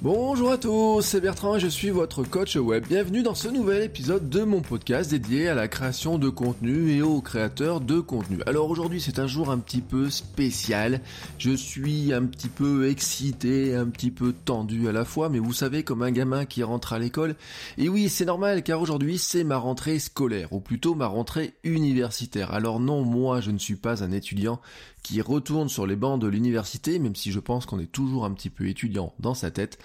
Bonjour à tous, c'est Bertrand et je suis votre coach web. Bienvenue dans ce nouvel épisode de mon podcast dédié à la création de contenu et aux créateurs de contenu. Alors aujourd'hui c'est un jour un petit peu spécial. Je suis un petit peu excité, un petit peu tendu à la fois, mais vous savez comme un gamin qui rentre à l'école. Et oui c'est normal car aujourd'hui c'est ma rentrée scolaire, ou plutôt ma rentrée universitaire. Alors non, moi je ne suis pas un étudiant qui retourne sur les bancs de l'université, même si je pense qu'on est toujours un petit peu étudiant dans sa tête.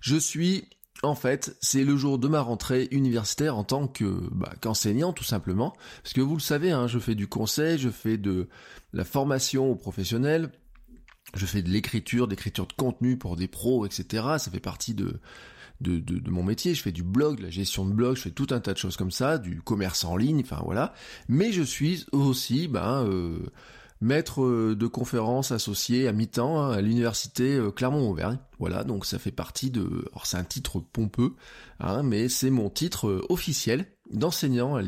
Je suis en fait, c'est le jour de ma rentrée universitaire en tant que bah, qu'enseignant tout simplement, parce que vous le savez, hein, je fais du conseil, je fais de la formation aux professionnels, je fais de l'écriture, d'écriture de contenu pour des pros, etc. Ça fait partie de, de, de, mon métier. Je fais du blog, de la gestion de blog, je fais tout un tas de choses comme ça, du commerce en ligne, enfin voilà. Mais je suis aussi, ben, euh, maître euh, de conférences associé à mi-temps hein, à l'université euh, Clermont-Auvergne. Voilà, donc ça fait partie de... Alors c'est un titre pompeux, hein, mais c'est mon titre euh, officiel d'enseignant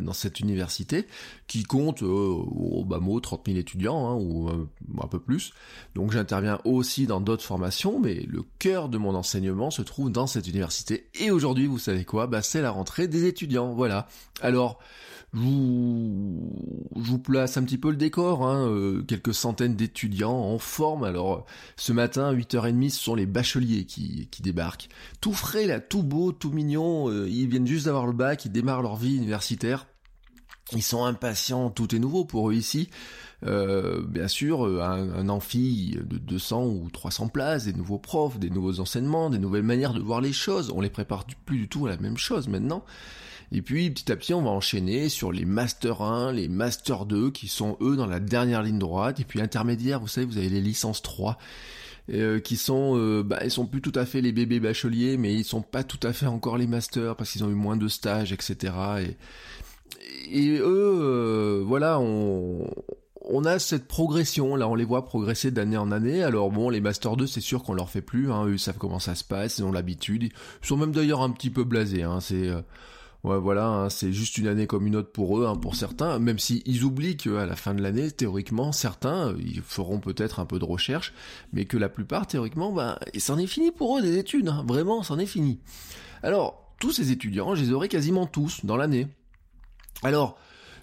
dans cette université qui compte au bas mot 30 000 étudiants hein, ou un peu plus. Donc j'interviens aussi dans d'autres formations, mais le cœur de mon enseignement se trouve dans cette université. Et aujourd'hui, vous savez quoi? Bah c'est la rentrée des étudiants. Voilà. Alors je vous, vous place un petit peu le décor, hein, euh, quelques centaines d'étudiants en forme. Alors ce matin, à 8h30, ce sont les bacheliers qui, qui débarquent. Tout frais là, tout beau, tout mignon, euh, ils viennent juste d'avoir le bac, ils démarrent leur vie universitaire. Ils sont impatients, tout est nouveau pour eux ici. Euh, bien sûr, un, un, amphi de 200 ou 300 places, des nouveaux profs, des nouveaux enseignements, des nouvelles manières de voir les choses. On les prépare plus du tout à la même chose maintenant. Et puis petit à petit on va enchaîner sur les Master 1, les Master 2 qui sont eux dans la dernière ligne droite. Et puis intermédiaire, vous savez, vous avez les licences 3. Euh, qui sont, euh, bah, sont plus tout à fait les bébés bacheliers, mais ils sont pas tout à fait encore les masters parce qu'ils ont eu moins de stages, etc. Et, et eux, euh, voilà, on, on a cette progression, là on les voit progresser d'année en année, alors bon les Master 2 c'est sûr qu'on leur fait plus, hein, eux ils savent comment ça se passe, ils ont l'habitude, ils sont même d'ailleurs un petit peu blasés, hein, c'est ouais voilà, hein, c'est juste une année comme une autre pour eux, hein, pour certains, même s'ils ils oublient qu'à la fin de l'année, théoriquement, certains, ils feront peut-être un peu de recherche, mais que la plupart, théoriquement, ben, c'en est fini pour eux des études, hein, vraiment, c'en est fini. Alors, tous ces étudiants, je les aurai quasiment tous dans l'année. Alors,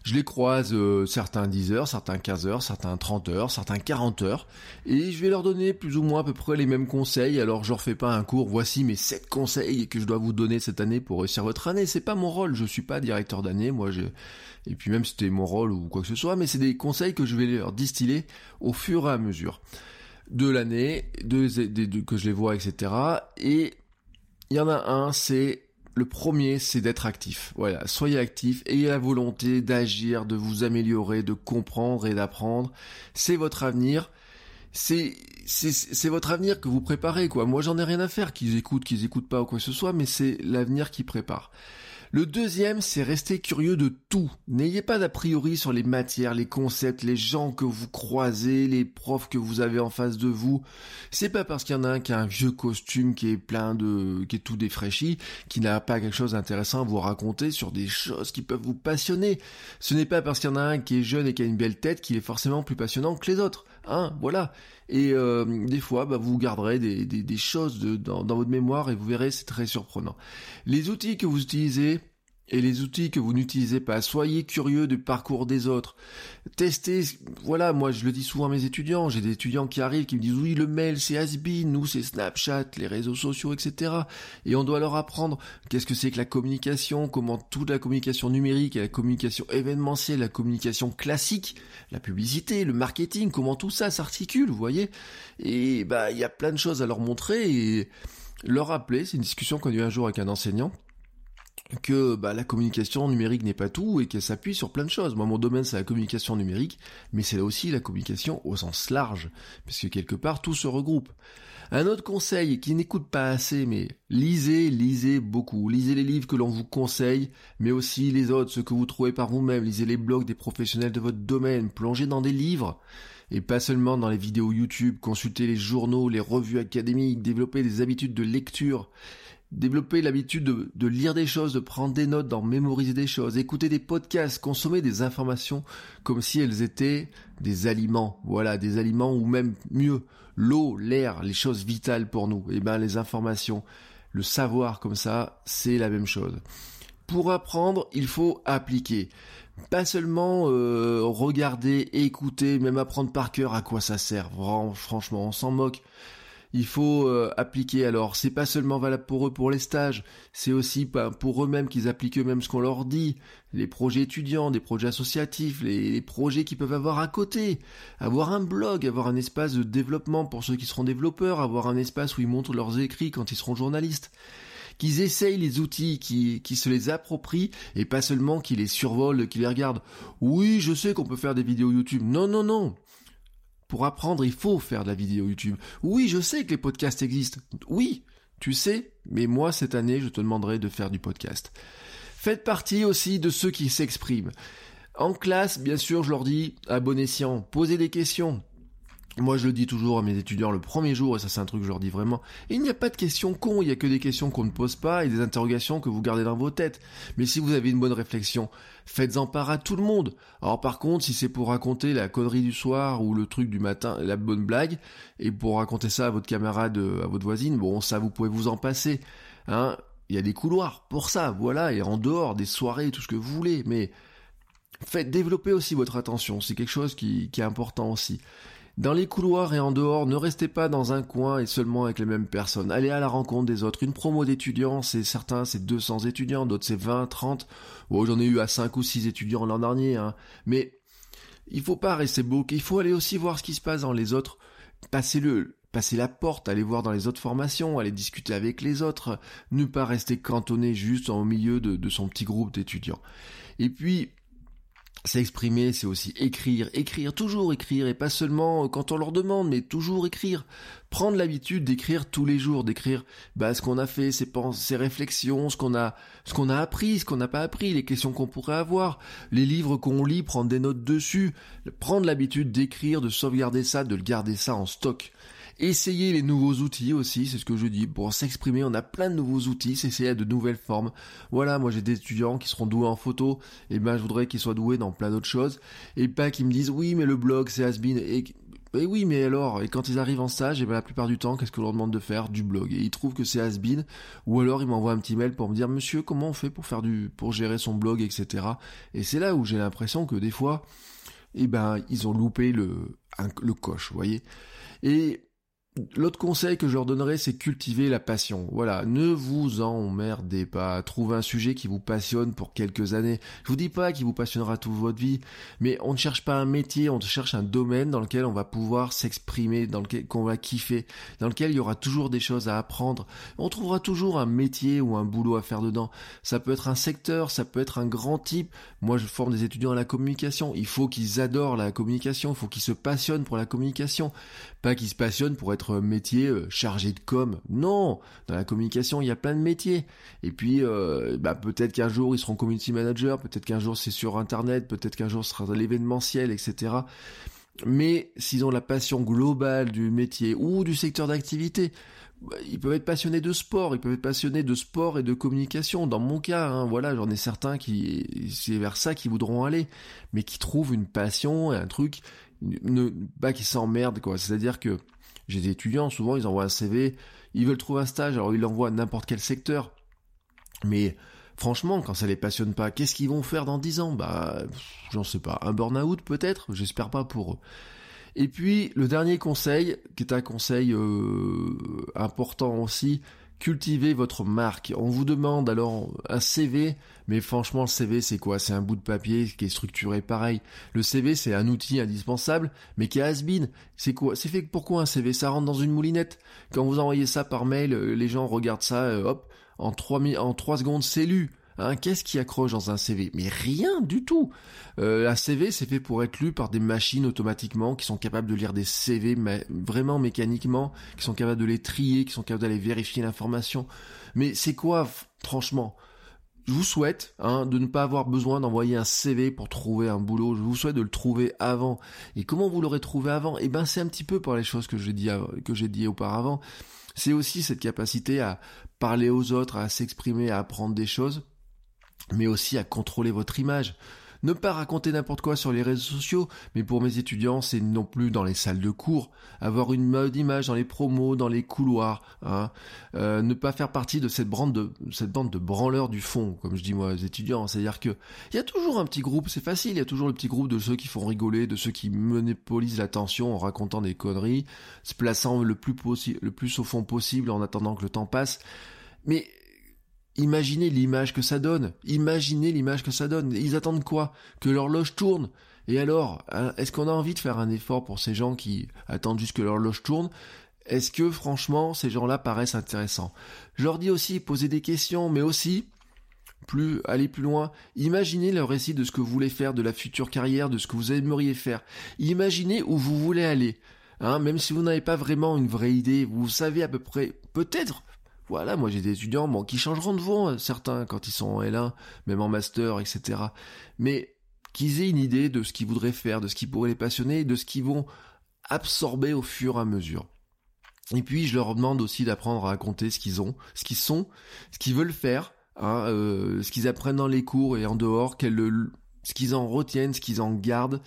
je les croise euh, certains 10 heures, certains 15 heures, certains 30 heures, certains 40 heures, et je vais leur donner plus ou moins à peu près les mêmes conseils. Alors je leur fais pas un cours, voici mes 7 conseils que je dois vous donner cette année pour réussir votre année. C'est pas mon rôle, je suis pas directeur d'année, moi et puis même c'était mon rôle ou quoi que ce soit, mais c'est des conseils que je vais leur distiller au fur et à mesure de l'année, de, que je les vois, etc. Et il y en a un, c'est le premier, c'est d'être actif. Voilà, soyez actif, ayez la volonté d'agir, de vous améliorer, de comprendre et d'apprendre. C'est votre avenir. C'est c'est votre avenir que vous préparez quoi. Moi, j'en ai rien à faire qu'ils écoutent, qu'ils écoutent pas ou quoi que ce soit, mais c'est l'avenir qui prépare. Le deuxième, c'est rester curieux de tout. N'ayez pas d'a priori sur les matières, les concepts, les gens que vous croisez, les profs que vous avez en face de vous. C'est pas parce qu'il y en a un qui a un vieux costume qui est plein de, qui est tout défraîchi, qui n'a pas quelque chose d'intéressant à vous raconter sur des choses qui peuvent vous passionner. Ce n'est pas parce qu'il y en a un qui est jeune et qui a une belle tête qu'il est forcément plus passionnant que les autres. Hein, voilà. Et euh, des fois, bah, vous garderez des, choses dans votre mémoire et vous verrez, c'est très surprenant. Les outils que vous utilisez, et les outils que vous n'utilisez pas. Soyez curieux du parcours des autres. Testez, voilà, moi je le dis souvent à mes étudiants, j'ai des étudiants qui arrivent qui me disent oui le mail c'est Asbin, nous c'est Snapchat, les réseaux sociaux, etc. Et on doit leur apprendre qu'est-ce que c'est que la communication, comment toute la communication numérique et la communication événementielle, la communication classique, la publicité, le marketing, comment tout ça s'articule, vous voyez. Et bah il y a plein de choses à leur montrer et leur rappeler, c'est une discussion qu'on a eu un jour avec un enseignant que bah, la communication numérique n'est pas tout et qu'elle s'appuie sur plein de choses. Moi, mon domaine, c'est la communication numérique, mais c'est aussi la communication au sens large, puisque quelque part, tout se regroupe. Un autre conseil qui n'écoute pas assez, mais lisez, lisez beaucoup. Lisez les livres que l'on vous conseille, mais aussi les autres, ceux que vous trouvez par vous-même. Lisez les blogs des professionnels de votre domaine. Plongez dans des livres. et pas seulement dans les vidéos YouTube, consulter les journaux, les revues académiques, développer des habitudes de lecture, développer l'habitude de, lire des choses, de prendre des notes, d'en mémoriser des choses, écouter des podcasts, consommer des informations comme si elles étaient des aliments, voilà, des aliments ou même mieux, l'eau, l'air, les choses vitales pour nous, et eh ben les informations, le savoir comme ça, c'est la même chose. Pour apprendre, il faut appliquer. Pas seulement euh, regarder, écouter, même apprendre par cœur à quoi ça sert. franchement, on s'en moque il faut euh, appliquer. Alors, c'est pas seulement valable pour eux pour les stages, c'est aussi pour eux-mêmes qu'ils appliquent eux-mêmes ce qu'on leur dit. Les projets étudiants, des projets associatifs, les, projets qu'ils peuvent avoir à côté. Avoir un blog, avoir un espace de développement pour ceux qui seront développeurs, avoir un espace où ils montrent leurs écrits quand ils seront journalistes qu'ils essayent les outils, qui, qui se les approprient et pas seulement qu'ils les survolent, qu'ils les regardent. Oui, je sais qu'on peut faire des vidéos YouTube. Non, non, non. Pour apprendre, il faut faire de la vidéo YouTube. Oui, je sais que les podcasts existent. Oui, tu sais, mais moi, cette année, je te demanderai de faire du podcast. Faites partie aussi de ceux qui s'expriment. En classe, bien sûr, je leur dis, à bon escient, posez des questions. Moi, je le dis toujours à mes étudiants le premier jour, et ça c'est un truc que je leur dis vraiment, il n'y a pas de questions cons, il n'y a que des questions qu'on ne pose pas et des interrogations que vous gardez dans vos têtes. Mais si vous avez une bonne réflexion, faites-en part à tout le monde. Alors par contre, si c'est pour raconter la connerie du soir ou le truc du matin, la bonne blague, et pour raconter ça à votre camarade, euh, à votre voisine, bon, ça vous pouvez vous en passer. Hein il y a des couloirs pour ça, voilà, et en dehors, des soirées, tout ce que vous voulez, mais faites développer aussi votre attention, c'est quelque chose qui, qui est important aussi. Dans les couloirs et en dehors, ne restez pas dans un coin et seulement avec les mêmes personnes. Allez à la rencontre des autres. Une promo d'étudiants, c'est certains, c'est 200 étudiants, d'autres c'est 20, 30. Bon, j'en ai eu à 5 ou 6 étudiants l'an dernier, hein. Mais il faut pas rester bloqué. Il faut aller aussi voir ce qui se passe dans les autres. Passez-le, passez la porte, allez voir dans les autres formations, allez discuter avec les autres, ne pas rester cantonné juste au milieu de, de son petit groupe d'étudiants. Et puis, S'exprimer, c'est aussi écrire, écrire, toujours écrire, et pas seulement quand on leur demande, mais toujours écrire. Prendre l'habitude d'écrire tous les jours, d'écrire bah, ce qu'on a fait, ses, ses réflexions, ce qu'on a, ce qu'on a appris, ce qu'on n'a pas appris, les questions qu'on pourrait avoir, les livres qu'on lit, prendre des notes dessus, prendre l'habitude d'écrire, de sauvegarder ça, de le garder ça en stock. Essayez les nouveaux outils aussi, c'est ce que je dis. Pour s'exprimer, on a plein de nouveaux outils, s'essayer de nouvelles formes. Voilà, moi j'ai des étudiants qui seront doués en photo, et ben je voudrais qu'ils soient doués dans plein d'autres choses. Et pas qu'ils me disent oui mais le blog c'est has et et oui, mais alors, et quand ils arrivent en stage, et ben la plupart du temps, qu'est-ce que l'on demande de faire? Du blog. Et ils trouvent que c'est has -been, ou alors ils m'envoient un petit mail pour me dire, monsieur, comment on fait pour faire du, pour gérer son blog, etc. Et c'est là où j'ai l'impression que des fois, eh ben, ils ont loupé le, le coche, vous voyez. Et L'autre conseil que je leur donnerais, c'est cultiver la passion. Voilà, ne vous emmerdez pas. Trouvez un sujet qui vous passionne pour quelques années. Je vous dis pas qu'il vous passionnera toute votre vie, mais on ne cherche pas un métier, on cherche un domaine dans lequel on va pouvoir s'exprimer, dans lequel qu'on va kiffer, dans lequel il y aura toujours des choses à apprendre. On trouvera toujours un métier ou un boulot à faire dedans. Ça peut être un secteur, ça peut être un grand type. Moi, je forme des étudiants à la communication. Il faut qu'ils adorent la communication, il faut qu'ils se passionnent pour la communication, pas qu'ils se passionnent pour être métier euh, chargé de com. Non, dans la communication, il y a plein de métiers. Et puis, euh, bah, peut-être qu'un jour ils seront community manager, peut-être qu'un jour c'est sur Internet, peut-être qu'un jour ce sera l'événementiel, etc. Mais s'ils ont la passion globale du métier ou du secteur d'activité, bah, ils peuvent être passionnés de sport, ils peuvent être passionnés de sport et de communication. Dans mon cas, hein, voilà, j'en ai certains qui, c'est vers ça qu'ils voudront aller, mais qui trouvent une passion et un truc, ne, pas qui s'emmerdent, quoi. C'est-à-dire que j'ai des étudiants, souvent ils envoient un CV, ils veulent trouver un stage, alors ils l'envoient à n'importe quel secteur. Mais franchement, quand ça les passionne pas, qu'est-ce qu'ils vont faire dans 10 ans? Bah, j'en sais pas. Un burn-out peut-être? J'espère pas pour eux. Et puis, le dernier conseil, qui est un conseil euh, important aussi, cultivez votre marque. On vous demande alors un CV, mais franchement le CV c'est quoi? C'est un bout de papier qui est structuré pareil. Le CV c'est un outil indispensable, mais qui est has-been. C'est quoi? C'est fait pourquoi un CV Ça rentre dans une moulinette. Quand vous envoyez ça par mail, euh, les gens regardent ça, euh, hop, en trois, en trois secondes c'est lu. Hein, Qu'est-ce qui accroche dans un CV Mais rien du tout. Euh, un CV, c'est fait pour être lu par des machines automatiquement qui sont capables de lire des CV vraiment mécaniquement, qui sont capables de les trier, qui sont capables d'aller vérifier l'information. Mais c'est quoi, franchement? Je vous souhaite hein, de ne pas avoir besoin d'envoyer un CV pour trouver un boulot. Je vous souhaite de le trouver avant. Et comment vous l'aurez trouvé avant? Eh ben, c'est un petit peu par les choses que j'ai dit, que j'ai dit auparavant. C'est aussi cette capacité à parler aux autres, à s'exprimer, à apprendre des choses, mais aussi à contrôler votre image. Ne pas raconter n'importe quoi sur les réseaux sociaux, mais pour mes étudiants, c'est non plus dans les salles de cours, avoir une mode image dans les promos, dans les couloirs, hein. euh, ne pas faire partie de cette bande de cette bande de branleurs du fond, comme je dis moi aux étudiants. C'est-à-dire que il y a toujours un petit groupe, c'est facile, il y a toujours le petit groupe de ceux qui font rigoler, de ceux qui monopolisent l'attention en racontant des conneries, se plaçant le plus le plus au fond possible en attendant que le temps passe. Mais Imaginez l'image que ça donne. Imaginez l'image que ça donne. Ils attendent quoi? Que l'horloge tourne. Et alors, hein, est-ce qu'on a envie de faire un effort pour ces gens qui attendent juste que l'horloge tourne? Est-ce que franchement, ces gens-là paraissent intéressants? Je leur dis aussi, poser des questions, mais aussi, plus aller plus loin, imaginez le récit de ce que vous voulez faire, de la future carrière, de ce que vous aimeriez faire. Imaginez où vous voulez aller. Hein, même si vous n'avez pas vraiment une vraie idée, vous savez à peu près, peut-être voilà, moi j'ai des étudiants bon, qui changeront de voie, certains, quand ils sont en L1, même en master, etc. Mais qu'ils aient une idée de ce qu'ils voudraient faire, de ce qui pourrait les passionner, de ce qu'ils vont absorber au fur et à mesure. Et puis je leur demande aussi d'apprendre à raconter ce qu'ils ont, ce qu'ils sont, ce qu'ils veulent faire, hein, euh, ce qu'ils apprennent dans les cours et en dehors, quel, ce qu'ils en retiennent, ce qu'ils en gardent,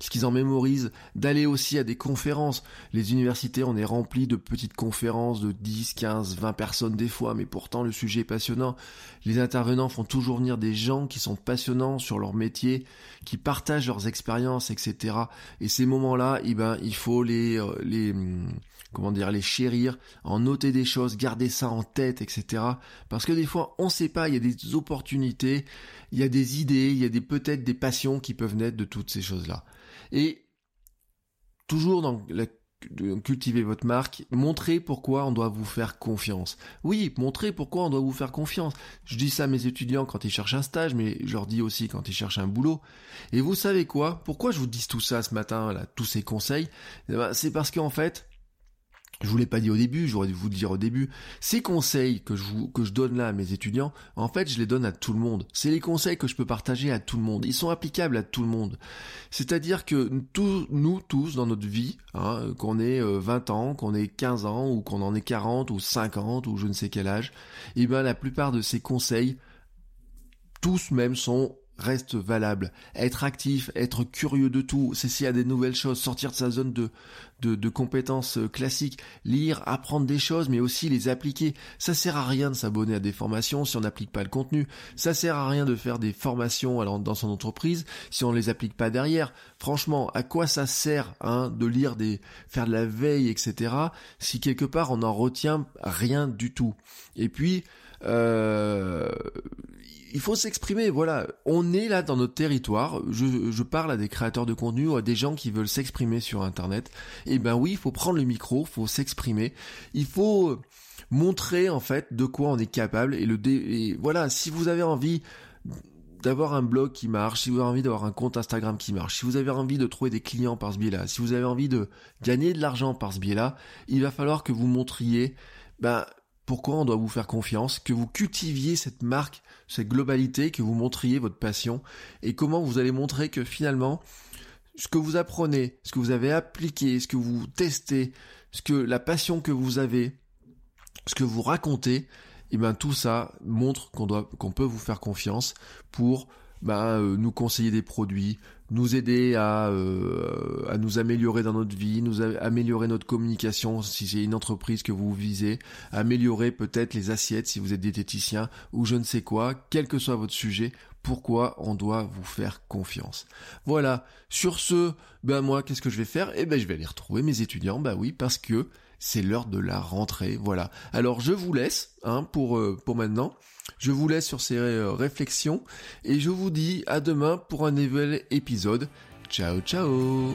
ce qu'ils en mémorisent, d'aller aussi à des conférences. Les universités, on est rempli de petites conférences de 10, 15, 20 personnes des fois, mais pourtant le sujet est passionnant. Les intervenants font toujours venir des gens qui sont passionnants sur leur métier, qui partagent leurs expériences, etc. Et ces moments-là, eh ben, il faut les, euh, les, hum, comment dire, les chérir, en noter des choses, garder ça en tête, etc. Parce que des fois, on sait pas, il y a des opportunités, il y a des idées, il y a des peut-être des passions qui peuvent naître de toutes ces choses-là. Et toujours dans la cultiver votre marque, montrer pourquoi on doit vous faire confiance. Oui, montrer pourquoi on doit vous faire confiance. Je dis ça à mes étudiants quand ils cherchent un stage, mais je leur dis aussi quand ils cherchent un boulot. Et vous savez quoi? Pourquoi je vous dis tout ça ce matin, là, tous ces conseils? Eh ben, C'est parce qu'en fait, je vous l'ai pas dit au début, j'aurais dû vous le dire au début. Ces conseils que je vous, que je donne là à mes étudiants, en fait, je les donne à tout le monde. C'est les conseils que je peux partager à tout le monde. Ils sont applicables à tout le monde. C'est-à-dire que nous tous dans notre vie, hein, qu'on ait 20 euh, ans, qu'on ait 15 ans, ou qu'on en ait 40 ou 50 ou je ne sais quel âge, eh ben la plupart de ces conseils, tous même sont reste valable. Être actif, être curieux de tout, y a des nouvelles choses, sortir de sa zone de, de, compétences euh, classiques, lire, apprendre des choses, mais aussi les appliquer. Ça sert à rien de s'abonner à des formations si on n'applique pas le contenu. Ça sert à rien de faire des formations dans son entreprise si on ne les applique pas derrière. Franchement, à quoi ça sert hein, de lire des, faire de la veille, etc. Si quelque part on n'en retient rien du tout? Et puis, euh, il faut s'exprimer, voilà. On est là dans notre territoire. Je, parle à des créateurs de contenu ou à des gens qui veulent s'exprimer sur Internet. Et eh ben oui, il faut prendre le micro, il faut s'exprimer. Il faut montrer en fait de quoi on est capable. Et le voilà, si vous avez envie d'avoir un blog qui marche, si vous avez envie d'avoir un compte Instagram qui marche, si vous avez envie de trouver des clients par ce biais-là, si vous avez envie de gagner de l'argent par ce biais-là, il va falloir que vous montriez ben, pourquoi on doit vous faire confiance, que vous cultiviez cette marque, cette globalité, que vous montriez votre passion, et comment vous allez montrer que finalement, ce que vous apprenez, ce que vous avez appliqué, ce que vous testez, ce que la passion que vous avez, ce que vous racontez, et eh bien tout ça montre qu'on doit, qu'on peut vous faire confiance pour bah, euh, nous conseiller des produits, nous aider à, euh, à nous améliorer dans notre vie, nous améliorer notre communication si c'est une entreprise que vous visez, améliorer peut-être les assiettes si vous êtes diététicien ou je ne sais quoi, quel que soit votre sujet, pourquoi on doit vous faire confiance. Voilà. Sur ce, ben moi, qu'est-ce que je vais faire? Eh ben je vais aller retrouver mes étudiants, bah oui, parce que c'est l'heure de la rentrée, voilà. Alors je vous laisse, hein, pour, euh, pour maintenant. Je vous laisse sur ces euh, réflexions et je vous dis à demain pour un nouvel épisode. Ciao ciao